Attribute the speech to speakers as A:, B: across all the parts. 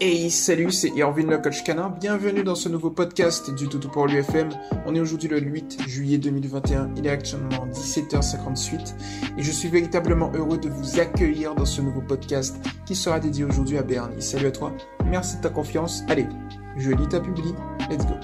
A: Hey, salut, c'est Irvin le coach canin. Bienvenue dans ce nouveau podcast du Toutou pour l'UFM. On est aujourd'hui le 8 juillet 2021. Il est actuellement 17h58 et je suis véritablement heureux de vous accueillir dans ce nouveau podcast qui sera dédié aujourd'hui à Bernie. Salut à toi. Merci de ta confiance. Allez, je lis ta publie. Let's go.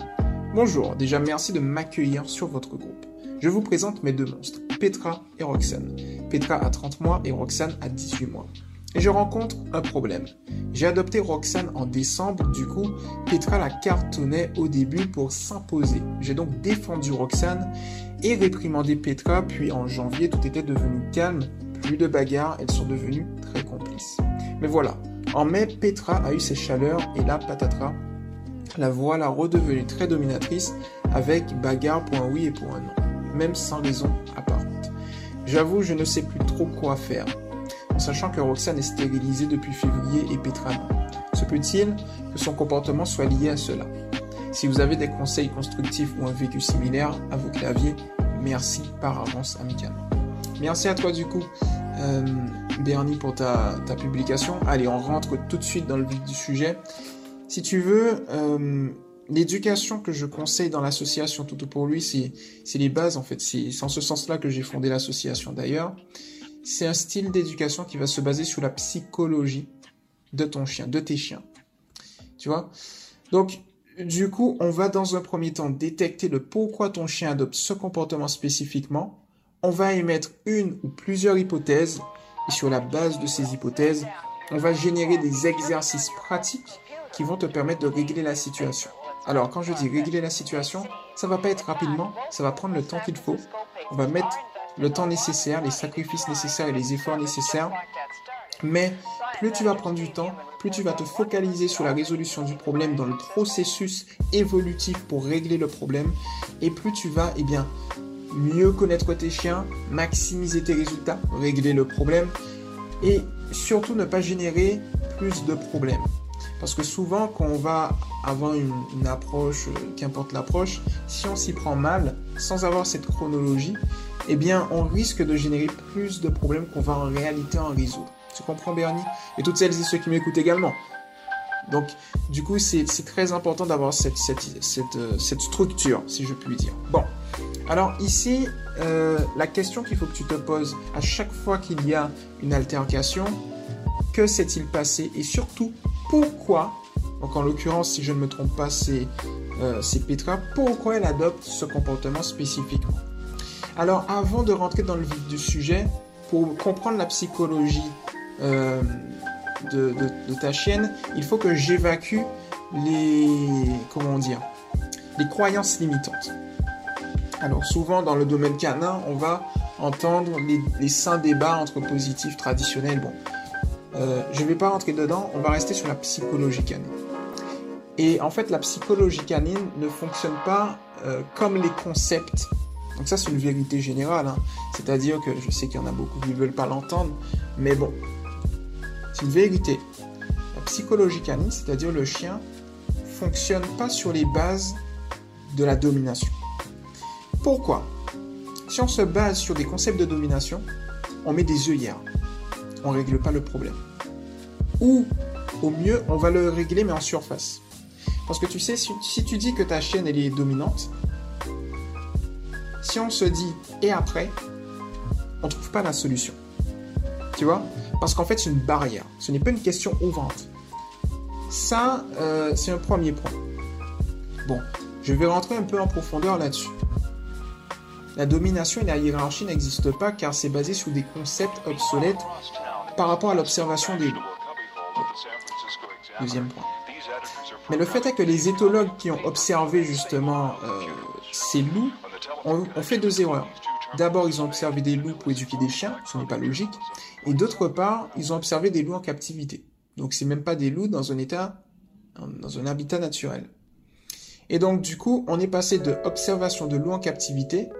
A: Bonjour. Déjà, merci de m'accueillir sur votre groupe. Je vous présente mes deux monstres, Petra et Roxane. Petra a 30 mois et Roxane a 18 mois. Et je rencontre un problème. J'ai adopté Roxane en décembre, du coup, Petra la cartonnait au début pour s'imposer. J'ai donc défendu Roxane et réprimandé Petra, puis en janvier, tout était devenu calme, plus de bagarres, elles sont devenues très complices. Mais voilà, en mai, Petra a eu ses chaleurs et là, patatras, la voilà redevenue très dominatrice avec bagarre pour un oui et pour un non, même sans raison apparente. J'avoue, je ne sais plus trop quoi faire en sachant que Roxane est stérilisée depuis février et Petra non. Se peut-il que son comportement soit lié à cela? Si vous avez des conseils constructifs ou un vécu similaire à vos claviers, merci par avance amicalement. Merci à toi du coup, euh, Bernie, pour ta, publication. Allez, on rentre tout de suite dans le vif du sujet. Si tu veux, euh, l'éducation que je conseille dans l'association Toto pour lui, c'est les bases en fait. C'est en ce sens-là que j'ai fondé l'association d'ailleurs c'est un style d'éducation qui va se baser sur la psychologie de ton chien, de tes chiens. Tu vois? Donc, du coup, on va dans un premier temps détecter le pourquoi ton chien adopte ce comportement spécifiquement. On va émettre une ou plusieurs hypothèses et sur la base de ces hypothèses, on va générer des exercices pratiques qui vont te permettre de régler la situation. Alors, quand je dis régler la situation, ça va pas être rapidement, ça va prendre le temps qu'il faut. On va mettre le temps nécessaire, les sacrifices nécessaires et les efforts nécessaires. Mais plus tu vas prendre du temps, plus tu vas te focaliser sur la résolution du problème dans le processus évolutif pour régler le problème, et plus tu vas, eh bien, mieux connaître tes chiens, maximiser tes résultats, régler le problème, et surtout ne pas générer plus de problèmes. Parce que souvent, quand on va avoir une, approche, euh, qu'importe l'approche, si on s'y prend mal, sans avoir cette chronologie, eh bien, on risque de générer plus de problèmes qu'on va en réalité en résoudre. Tu comprends, Bernie? Et toutes celles et ceux qui m'écoutent également. Donc, du coup, c'est très important d'avoir cette, euh, cette, structure, si je puis dire. Bon, alors ici, euh, la question qu'il faut que tu te poses à chaque fois qu'il y a une altercation, que s'est-il passé? Et surtout, pourquoi? Donc, en l'occurrence, si je ne me trompe pas, c'est euh, Petra. Pourquoi elle adopte ce comportement spécifiquement? Alors avant de rentrer dans le vif du sujet, pour comprendre la psychologie euh, de, ta chienne, il faut que j'évacue les comment dire les croyances limitantes. Alors souvent dans le domaine canin, on va entendre les, sains débats entre positifs traditionnels. Bon, euh, je ne vais pas rentrer dedans, on va rester sur la psychologie canine. Et en fait, la psychologie canine ne fonctionne pas euh, comme les concepts donc ça, c'est une vérité générale. Hein. C'est-à-dire que je sais qu'il y en a beaucoup qui ne veulent pas l'entendre, mais bon, c'est une vérité. La psychologie canine, c'est-à-dire le chien, fonctionne pas sur les bases de la domination. Pourquoi? Si on se base sur des concepts de domination, on met des œillères. On ne règle pas le problème. Ou, au mieux, on va le régler, mais en surface. Parce que tu sais, si, tu dis que ta chienne, elle est dominante, si on se dit et après, on ne trouve pas la solution. Tu vois? Parce qu'en fait, c'est une barrière. Ce n'est pas une question ouvrante. Ça, euh, c'est un premier point. Bon, je vais rentrer un peu en profondeur là-dessus. La domination et la hiérarchie n'existent pas car c'est basé sur des concepts obsolètes par rapport à l'observation des loups. Deuxième point. Mais le fait est que les éthologues qui ont observé justement euh, ces loups on, fait deux erreurs. D'abord, ils ont observé des loups pour éduquer des chiens, ce n'est pas logique. Et d'autre part, ils ont observé des loups en captivité. Donc, c'est même pas des loups dans un état, dans un habitat naturel. Et donc, du coup, on est passé de observation de loups en captivité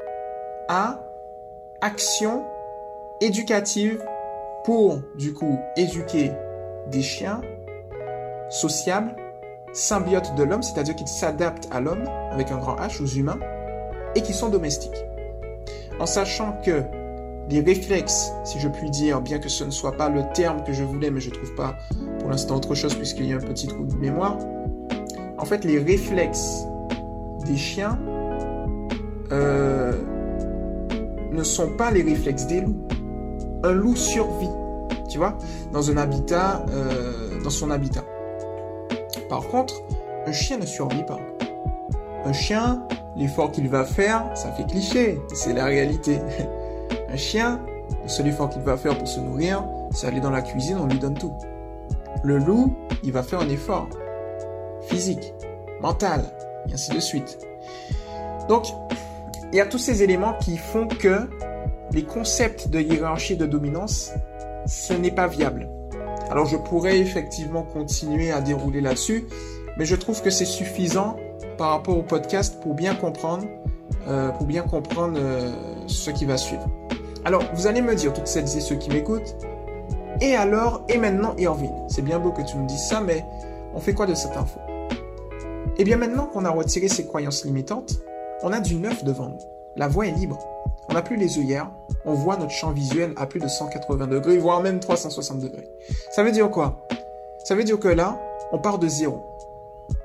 A: à action éducative pour, du coup, éduquer des chiens sociables, symbiotes de l'homme, c'est-à-dire qu'ils s'adaptent à l'homme, avec un grand H, aux humains, et qui sont domestiques. En sachant que les réflexes, si je puis dire, bien que ce ne soit pas le terme que je voulais, mais je trouve pas pour l'instant autre chose puisqu'il y a un petit trou de mémoire. En fait, les réflexes des chiens euh, ne sont pas les réflexes des loups. Un loup survit, tu vois, dans un habitat, euh, dans son habitat. Par contre, un chien ne survit pas. Un chien, l'effort qu'il va faire, ça fait cliché, c'est la réalité. Un chien, le seul effort qu'il va faire pour se nourrir, c'est aller dans la cuisine, on lui donne tout. Le loup, il va faire un effort physique, mental, et ainsi de suite. Donc, il y a tous ces éléments qui font que les concepts de hiérarchie et de dominance, ce n'est pas viable. Alors je pourrais effectivement continuer à dérouler là-dessus, mais je trouve que c'est suffisant par rapport au podcast pour bien comprendre, euh, pour bien comprendre euh, ce qui va suivre. Alors vous allez me dire, toutes celles et ceux qui m'écoutent, et alors, et maintenant, Irvine, c'est bien beau que tu me dises ça, mais on fait quoi de cette info? Eh bien maintenant qu'on a retiré ces croyances limitantes, on a du neuf devant nous. La voie est libre. On n'a plus les œillères, on voit notre champ visuel à plus de 180 degrés, voire même 360 degrés. Ça veut dire quoi? Ça veut dire que là, on part de zéro.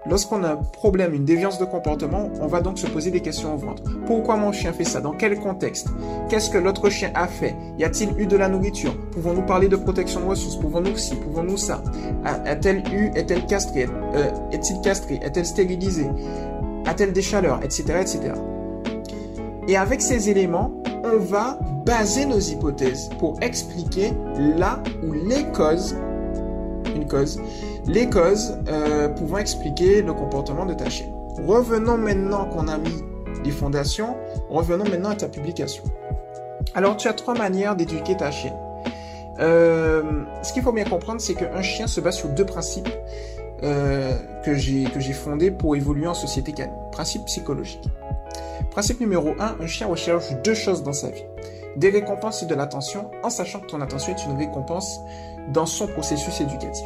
A: Lorsqu'on a un problème, une déviance de comportement, on va donc se poser des questions au ventre. Pourquoi mon chien fait ça? Dans quel contexte? Qu'est-ce que l'autre chien a fait? Y a-t-il eu de la nourriture? Pouvons-nous parler de protection de ressources? Pouvons-nous ci? Pouvons-nous ça? A-t-elle eu Est-elle castrée? Euh, Est-il castré? Est-elle stérilisé A-t-elle des chaleurs? Etc. etc. Et avec ces éléments, on va baser nos hypothèses pour expliquer là où les causes, une cause, les causes euh, pouvant expliquer le comportement de ta chienne. Revenons maintenant qu'on a mis les fondations, revenons maintenant à ta publication. Alors tu as trois manières d'éduquer ta chienne. Euh, ce qu'il faut bien comprendre, c'est qu'un chien se base sur deux principes euh, que j'ai fondés pour évoluer en société canine. Principe psychologique. Principe numéro 1, un chien recherche deux choses dans sa vie. Des récompenses et de l'attention, en sachant que ton attention est une récompense dans son processus éducatif.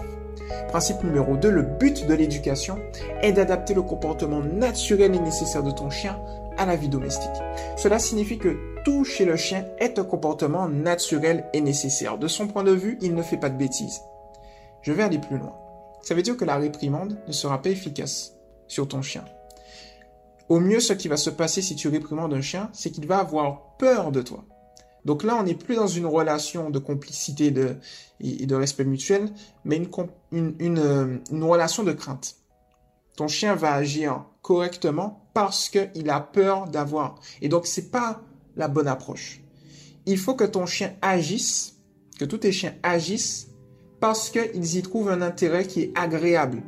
A: Principe numéro 2, le but de l'éducation est d'adapter le comportement naturel et nécessaire de ton chien à la vie domestique. Cela signifie que tout chez le chien est un comportement naturel et nécessaire. De son point de vue, il ne fait pas de bêtises. Je vais aller plus loin. Ça veut dire que la réprimande ne sera pas efficace sur ton chien. Au mieux, ce qui va se passer si tu réprimandes un chien, c'est qu'il va avoir peur de toi. Donc là, on n'est plus dans une relation de complicité et, de respect mutuel, mais euh, une, relation de crainte. Ton chien va agir correctement parce qu'il a peur d'avoir. Et donc, c'est pas la bonne approche. Il faut que ton chien agisse, que tous tes chiens agissent parce qu'ils y trouvent un intérêt qui est agréable.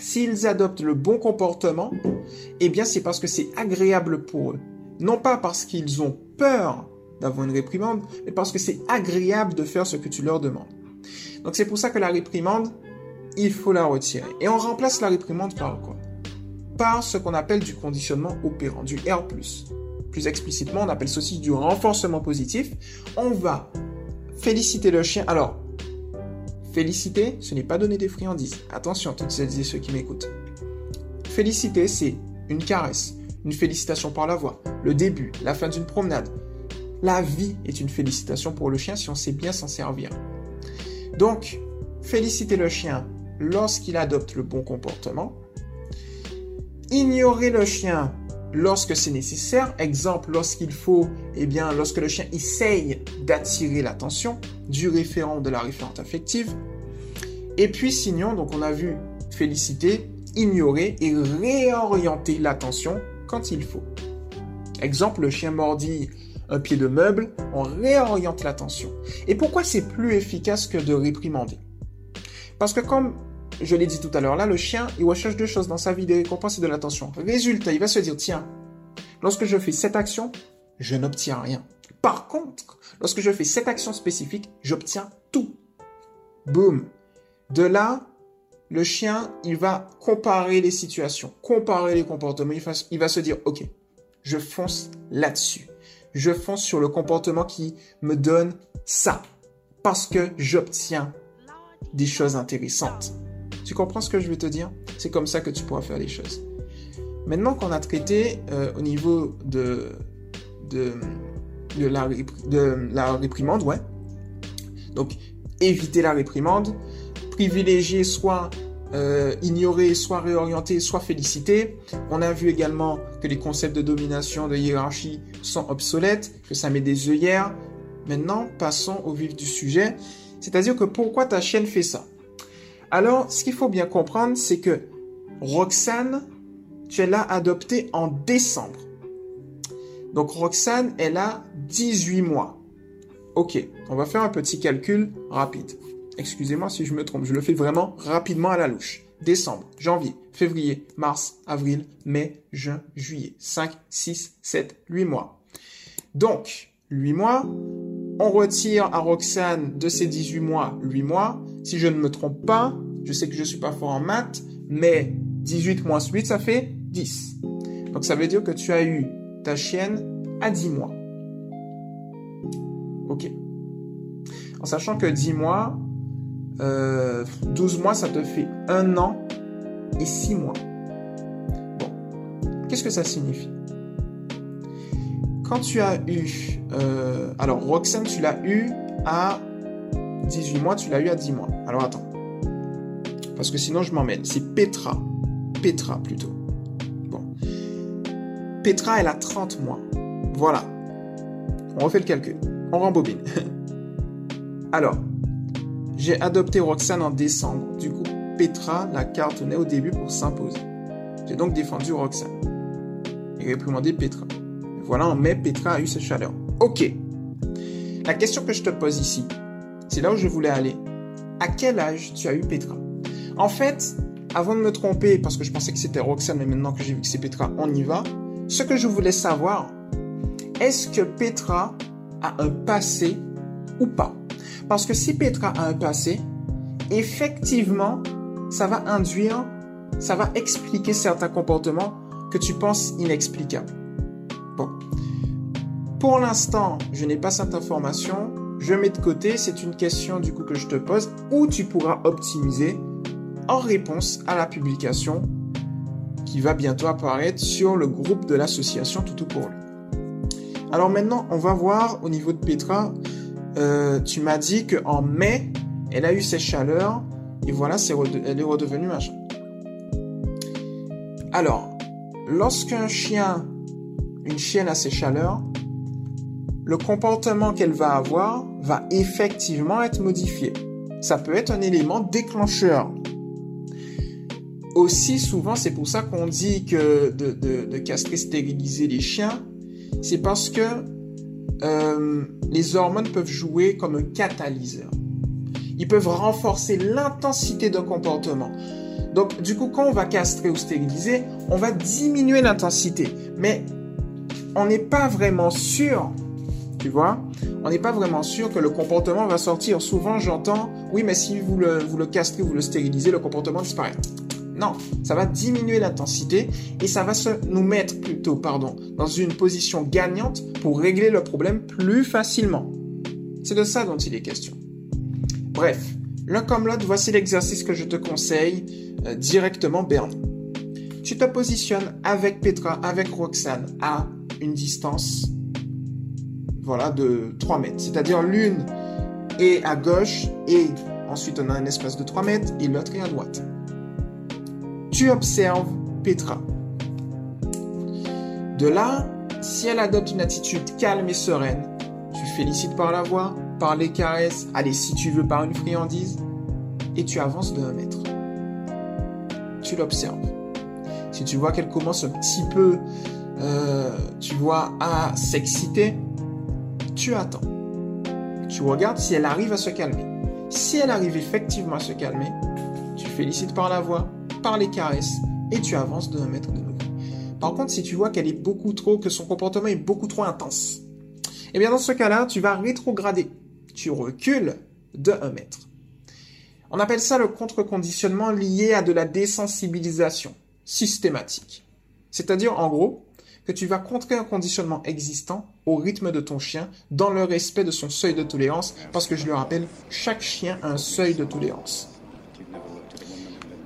A: S'ils adoptent le bon comportement, eh bien c'est parce que c'est agréable pour eux. Non pas parce qu'ils ont peur d'avoir une réprimande, mais parce que c'est agréable de faire ce que tu leur demandes. Donc c'est pour ça que la réprimande, il faut la retirer. Et on remplace la réprimande par quoi? Par ce qu'on appelle du conditionnement opérant, du R+. Plus explicitement, on appelle ceci du renforcement positif. On va féliciter le chien. Alors, féliciter, ce n'est pas donner des friandises. Attention, toutes celles et ceux qui m'écoutent. Féliciter, c'est une caresse, une félicitation par la voix, le début, la fin d'une promenade, la vie est une félicitation pour le chien si on sait bien s'en servir. Donc, féliciter le chien lorsqu'il adopte le bon comportement. Ignorer le chien lorsque c'est nécessaire. Exemple, lorsqu'il faut, eh bien, lorsque le chien essaye d'attirer l'attention du référent de la référente affective. Et puis, sinon, donc on a vu féliciter, ignorer et réorienter l'attention quand il faut. Exemple, le chien mordit un pied de meuble, on réoriente l'attention. Et pourquoi c'est plus efficace que de réprimander? Parce que comme je l'ai dit tout à l'heure, là, le chien, il recherche deux choses dans sa vie, des récompenses et de l'attention. Résultat, il va se dire, tiens, lorsque je fais cette action, je n'obtiens rien. Par contre, lorsque je fais cette action spécifique, j'obtiens tout. Boum. De là, le chien, il va comparer les situations, comparer les comportements. Il va, se dire, OK, je fonce là-dessus je fonce sur le comportement qui me donne ça. Parce que j'obtiens des choses intéressantes. Tu comprends ce que je veux te dire? C'est comme ça que tu pourras faire les choses. Maintenant qu'on a traité euh, au niveau de, la, de la réprimande, ouais. Donc, éviter la réprimande. privilégié, soit euh, soit réorienté, soit félicité. On a vu également que les concepts de domination, de hiérarchie sont obsolètes, que ça met des œillères. Maintenant, passons au vif du sujet. C'est-à-dire que pourquoi ta chienne fait ça? Alors, ce qu'il faut bien comprendre, c'est que Roxane, tu l'as adoptée en décembre. Donc Roxane, elle a 18 mois. Ok, on va faire un petit calcul rapide. Excusez-moi si je me trompe, je le fais vraiment rapidement à la louche. Décembre, janvier, février, mars, avril, mai, juin, juillet. 5, 6, 7, 8 mois. Donc, 8 mois, on retire à Roxane de ses 18 mois 8 mois. Si je ne me trompe pas, je sais que je ne suis pas fort en maths, mais 18 moins 8, ça fait 10. Donc ça veut dire que tu as eu ta chienne à 10 mois. Ok. En sachant que 10 mois, 12 euh, mois, ça te fait 1 an et 6 mois. Bon. Qu'est-ce que ça signifie? Quand tu as eu... Euh, alors, Roxane, tu l'as eu à 18 mois, tu l'as eu à 10 mois. Alors, attends. Parce que sinon, je m'emmène. C'est Petra. Petra, plutôt. Bon. Petra, elle a 30 mois. Voilà. On refait le calcul. On rembobine. Alors, j'ai adopté Roxane en décembre. Du coup, Petra l'a cartonné au début pour s'imposer. J'ai donc défendu Roxane et réprimandé Petra. voilà, en mai, Petra a eu ses chaleurs. Ok. La question que je te pose ici, c'est là où je voulais aller. À quel âge tu as eu Petra? En fait, avant de me tromper, parce que je pensais que c'était Roxane, mais maintenant que j'ai vu que c'est Petra, on y va. Ce que je voulais savoir, est-ce que Petra a un passé ou pas? Parce que si Petra a un passé, effectivement, ça va induire, ça va expliquer certains comportements que tu penses inexplicables. Bon. Pour l'instant, je n'ai pas cette information. Je mets de côté. C'est une question du coup que je te pose où tu pourras optimiser en réponse à la publication qui va bientôt apparaître sur le groupe de l'association Toutou pour lui. Alors maintenant, on va voir au niveau de Petra euh, tu m'as dit qu'en mai, elle a eu ses chaleurs et voilà, elle est redevenue machin. Alors, lorsqu'un chien, une chienne a ses chaleurs, le comportement qu'elle va avoir va effectivement être modifié. Ça peut être un élément déclencheur. Aussi souvent, c'est pour ça qu'on dit que de, de, de castrer, stériliser les chiens, c'est parce que euh, les hormones peuvent jouer comme un catalyseur. Ils peuvent renforcer l'intensité d'un comportement. Donc, du coup, quand on va castrer ou stériliser, on va diminuer l'intensité. Mais on n'est pas vraiment sûr, tu vois, on n'est pas vraiment sûr que le comportement va sortir. Souvent, j'entends, oui, mais si vous le, vous le castrez, vous le stérilisez, le comportement disparaît. Non, ça va diminuer l'intensité et ça va nous mettre plutôt, pardon, dans une position gagnante pour régler le problème plus facilement. C'est de ça dont il est question. Bref, l'un comme l'autre, voici l'exercice que je te conseille euh, directement, Berne. Tu te positionnes avec Petra, avec Roxane à une distance voilà, de 3 mètres. C'est-à-dire l'une est à gauche et ensuite on a un espace de 3 mètres et l'autre est à droite. Tu observes Petra. De là, si elle adopte une attitude calme et sereine, tu félicites par la voix, par les caresses, allez si tu veux par une friandise, et tu avances de un mètre. Tu l'observes. Si tu vois qu'elle commence un petit peu, euh, tu vois, à s'exciter, tu attends. Tu regardes si elle arrive à se calmer. Si elle arrive effectivement à se calmer, tu félicites par la voix, par les caresses et tu avances de un mètre de nouveau. Par contre, si tu vois qu'elle est beaucoup trop, que son comportement est beaucoup trop intense, eh bien dans ce cas-là, tu vas rétrograder. Tu recules de un mètre. On appelle ça le contre-conditionnement lié à de la désensibilisation systématique. C'est-à-dire, en gros, que tu vas contrer un conditionnement existant au rythme de ton chien dans le respect de son seuil de tolérance, parce que je le rappelle, chaque chien a un seuil de tolérance.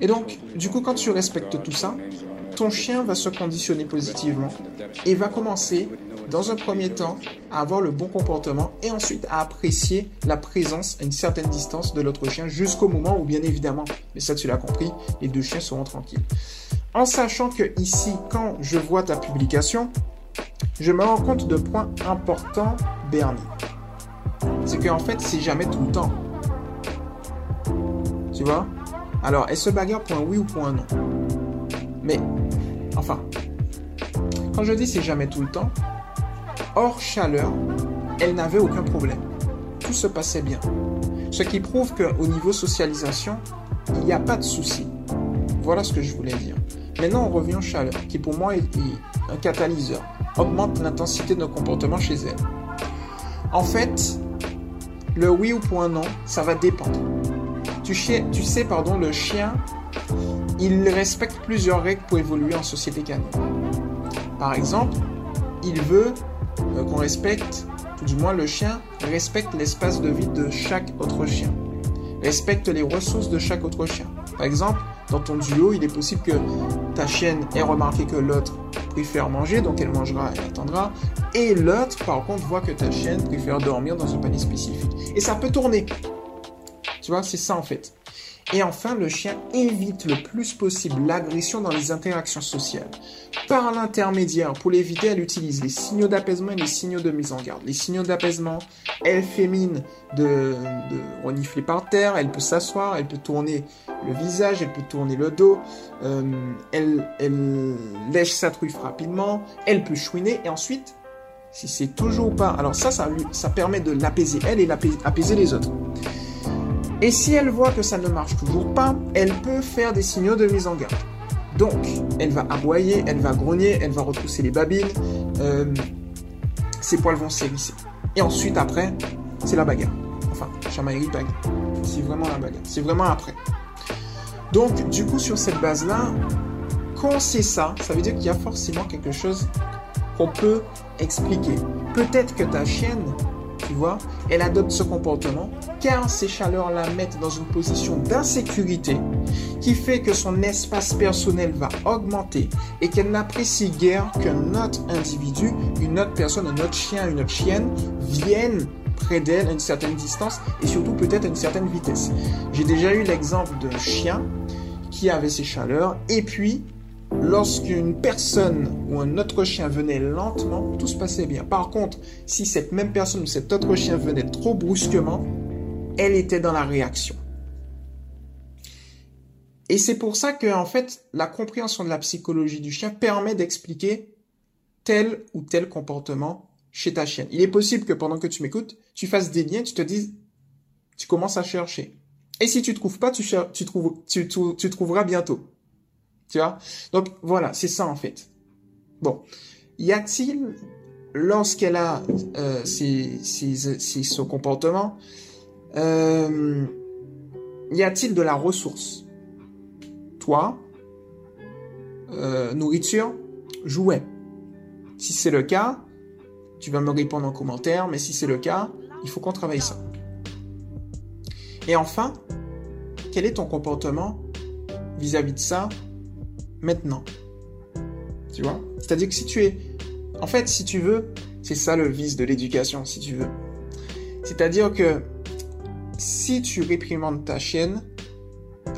A: Et donc, du coup, quand tu respectes tout ça, ton chien va se conditionner positivement et va commencer, dans un premier temps, à avoir le bon comportement et ensuite à apprécier la présence à une certaine distance de l'autre chien jusqu'au moment où, bien évidemment, mais ça tu l'as compris, les deux chiens seront tranquilles. En sachant que ici, quand je vois ta publication, je me rends compte de points importants, Bernie. C'est qu'en fait, c'est jamais tout le temps. Tu vois? Alors, elle se bagarre pour un oui ou pour un non? Mais, enfin, quand je dis c'est jamais tout le temps, hors chaleur, elle n'avait aucun problème. Tout se passait bien. Ce qui prouve qu'au niveau socialisation, il n'y a pas de souci. Voilà ce que je voulais dire. Maintenant, on revient aux chaleur, qui pour moi est, un catalyseur, augmente l'intensité de nos comportements chez elle. En fait, le oui ou point non, ça va dépendre. Tu, sais, pardon, le chien, il respecte plusieurs règles pour évoluer en société canine. Par exemple, il veut euh, qu'on respecte, du moins le chien, respecte l'espace de vie de chaque autre chien. Respecte les ressources de chaque autre chien. Par exemple, dans ton duo, il est possible que ta chienne ait remarqué que l'autre préfère manger, donc elle mangera et attendra. Et l'autre, par contre, voit que ta chienne préfère dormir dans un panier spécifique. Et ça peut tourner. Tu vois, c'est ça en fait. Et enfin, le chien évite le plus possible l'agression dans les interactions sociales. Par l'intermédiaire, pour l'éviter, elle utilise les signaux d'apaisement et les signaux de mise en garde. Les signaux d'apaisement, elle fémine de, de renifler par terre, elle peut s'asseoir, elle peut tourner le visage, elle peut tourner le dos, euh, elle, lèche sa truffe rapidement, elle peut chouiner, et ensuite, si c'est toujours pas... Alors ça, ça, ça permet de l'apaiser, elle, et l'apaiser les autres. Et si elle voit que ça ne marche toujours pas, elle peut faire des signaux de mise en garde. Donc, elle va aboyer, elle va grogner, elle va retrousser les babines, euh, ses poils vont s'hérisser. Et ensuite, après, c'est la bagarre. Enfin, chamaillerie, bagarre. C'est vraiment la bagarre. C'est vraiment après. Donc, du coup, sur cette base-là, quand c'est ça, ça veut dire qu'il y a forcément quelque chose qu'on peut expliquer. Peut-être que ta chienne elle adopte ce comportement car ces chaleurs la mettent dans une position d'insécurité qui fait que son espace personnel va augmenter et qu'elle n'apprécie guère qu'un autre individu, une autre personne, un autre chien, une autre chienne vienne près d'elle à une certaine distance et surtout peut-être à une certaine vitesse. J'ai déjà eu l'exemple d'un chien qui avait ces chaleurs et puis lorsqu'une personne ou un autre chien venait lentement, tout se passait bien. Par contre, si cette même personne ou cet autre chien venait trop brusquement, elle était dans la réaction. Et c'est pour ça que, en fait, la compréhension de la psychologie du chien permet d'expliquer tel ou tel comportement chez ta chienne. Il est possible que pendant que tu m'écoutes, tu fasses des liens, tu te dises, tu commences à chercher. Et si tu trouves pas, tu, tu, trouves, tu trouveras bientôt. Tu vois? Donc voilà, c'est ça en fait. Bon, y a-t-il, lorsqu'elle a euh, ce comportement, euh, y a-t-il de la ressource? Toi, euh, nourriture, jouet. Si c'est le cas, tu vas me répondre en commentaire, mais si c'est le cas, il faut qu'on travaille ça. Et enfin, quel est ton comportement vis-à-vis -vis de ça? Maintenant. Tu vois? C'est-à-dire que si tu es... En fait, si tu veux, c'est ça le vice de l'éducation, si tu veux. C'est-à-dire que si tu réprimandes ta chienne,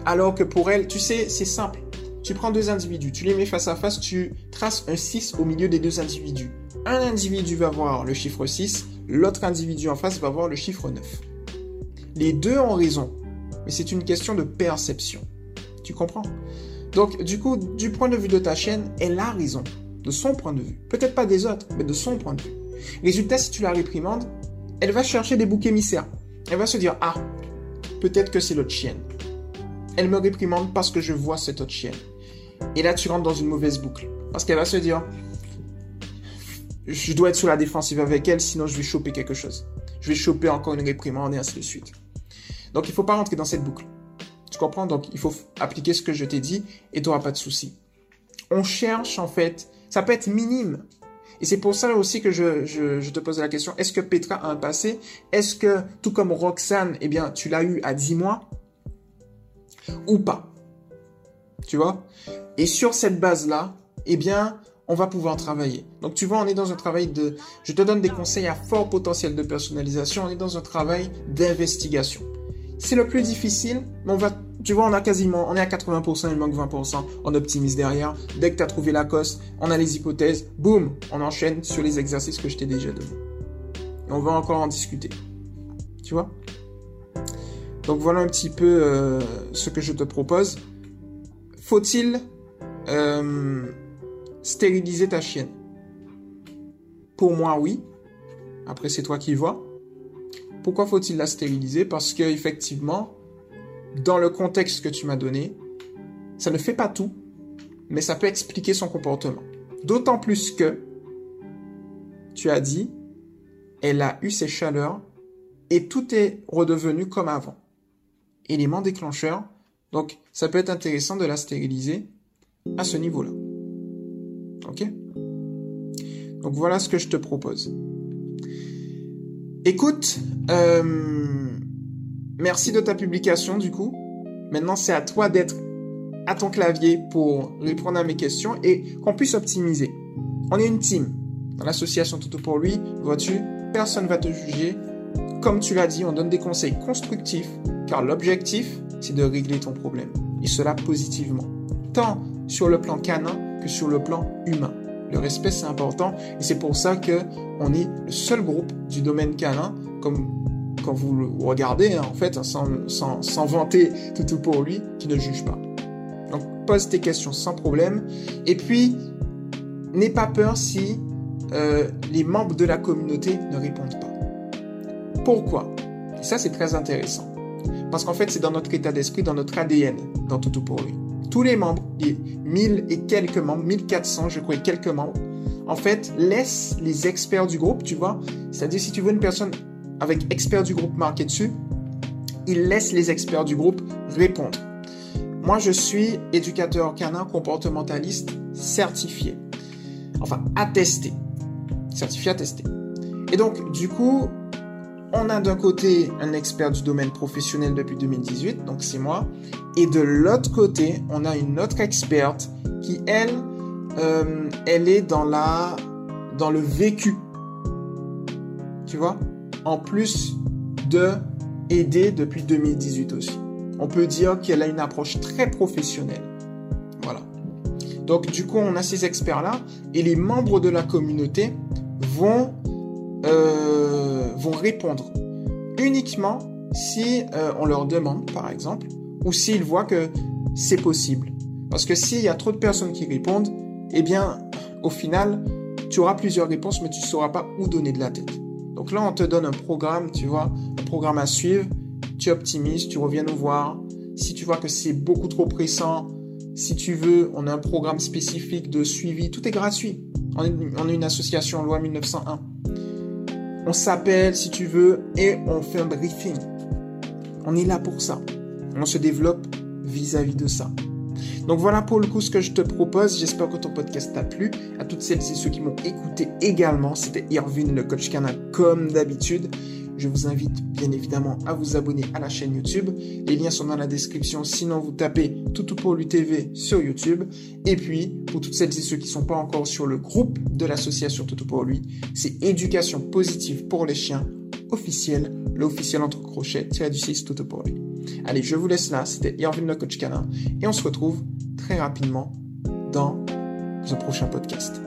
A: alors que pour elle, tu sais, c'est simple. Tu prends deux individus, tu les mets face à face, tu traces un 6 au milieu des deux individus. Un individu va voir le chiffre 6, l'autre individu en face va voir le chiffre 9. Les deux ont raison, mais c'est une question de perception. Tu comprends? Donc, du coup, du point de vue de ta chaîne, elle a raison, de son point de vue. Peut-être pas des autres, mais de son point de vue. Résultat, si tu la réprimandes, elle va chercher des boucs émissaires. Elle va se dire, ah, peut-être que c'est l'autre chienne. Elle me réprimande parce que je vois cette autre chienne. Et là, tu rentres dans une mauvaise boucle. Parce qu'elle va se dire, je dois être sur la défensive avec elle, sinon je vais choper quelque chose. Je vais choper encore une réprimande et ainsi de suite. Donc il ne faut pas rentrer dans cette boucle. Comprends? Donc, il faut appliquer ce que je t'ai dit et tu n'auras pas de souci. On cherche, en fait, ça peut être minime. Et c'est pour ça aussi que je, te pose la question, est-ce que Petra a un passé? Est-ce que, tout comme Roxane, eh bien, tu l'as eu à 10 mois? Ou pas? Tu vois? Et sur cette base-là, eh bien, on va pouvoir travailler. Donc tu vois, on est dans un travail de... Je te donne des conseils à fort potentiel de personnalisation, on est dans un travail d'investigation. C'est le plus difficile, mais on va... Tu vois, on a quasiment... On est à 80%, il manque 20%, on optimise derrière. Dès que tu as trouvé la coste, on a les hypothèses, boum, on enchaîne sur les exercices que je t'ai déjà donnés. On va encore en discuter. Tu vois? Donc voilà un petit peu euh, ce que je te propose. Faut-il... Euh, stériliser ta chienne? Pour moi, oui. Après, c'est toi qui vois. Pourquoi faut-il la stériliser? Parce que effectivement, dans le contexte que tu m'as donné, ça ne fait pas tout, mais ça peut expliquer son comportement. D'autant plus que tu as dit, elle a eu ses chaleurs et tout est redevenu comme avant. Élément déclencheur, donc ça peut être intéressant de la stériliser à ce niveau-là. Ok? Donc voilà ce que je te propose. Écoute, euh, merci de ta publication du coup. Maintenant, c'est à toi d'être à ton clavier pour répondre à mes questions et qu'on puisse optimiser. On est une team. Dans l'association Toto pour lui, vois-tu, personne ne va te juger. Comme tu l'as dit, on donne des conseils constructifs car l'objectif, c'est de régler ton problème. Et cela positivement. Tant sur le plan canin que sur le plan humain. Le respect, c'est important et c'est pour ça que on est le seul groupe du domaine canin, comme quand vous le regardez, hein, en fait, sans, sans, sans vanter tout, pour lui, qui ne juge pas. Donc, pose tes questions sans problème. Et puis, n'aie pas peur si euh, les membres de la communauté ne répondent pas. Pourquoi? Ça, c'est très intéressant. Parce qu'en fait, c'est dans notre état d'esprit, dans notre ADN, dans tout pour lui tous les membres, les 1000 et quelques membres, 1400 je crois, quelques membres, en fait, laisse les experts du groupe, tu vois. C'est-à-dire, si tu veux une personne avec expert du groupe marqué dessus, il laisse les experts du groupe répondre. Moi, je suis éducateur canin comportementaliste certifié. Enfin, attesté. Certifié attesté. Et donc, du coup, on a d'un côté un expert du domaine professionnel depuis 2018, donc c'est moi, et de l'autre côté, on a une autre experte qui, elle, euh, elle est dans le vécu, tu vois, en plus de aider depuis 2018 aussi. On peut dire qu'elle a une approche très professionnelle. Voilà. Donc du coup, on a ces experts-là et les membres de la communauté vont euh, vont répondre uniquement si euh, on leur demande, par exemple, ou s'ils voient que c'est possible. Parce que s'il y a trop de personnes qui répondent, eh bien, au final, tu auras plusieurs réponses, mais tu ne sauras pas où donner de la tête. Donc là, on te donne un programme, tu vois, un programme à suivre, tu optimises, tu reviens nous voir. Si tu vois que c'est beaucoup trop pressant, si tu veux, on a un programme spécifique de suivi, tout est gratuit. On est, une association loi 1901 on s'appelle si tu veux et on fait un briefing. On est là pour ça. On se développe vis-à-vis de ça. Donc voilà pour le coup ce que je te propose. J'espère que ton podcast t'a plu. À toutes celles et ceux qui m'ont écouté également, c'était Irvin, le coach canin, comme d'habitude. Je vous invite bien évidemment à vous abonner à la chaîne YouTube. Les liens sont dans la description. Sinon, vous tapez Toutou pour l'UTV sur YouTube. Et puis, pour toutes celles et ceux qui ne sont pas encore sur le groupe de l'association Toutou pour lui, c'est éducation positive pour les chiens officiel, l'officiel entre crochets, tiré du 6 Toutou pour lui. Allez, je vous laisse là. C'était Irvin le coach canin. Et on se retrouve très rapidement dans un prochain podcast.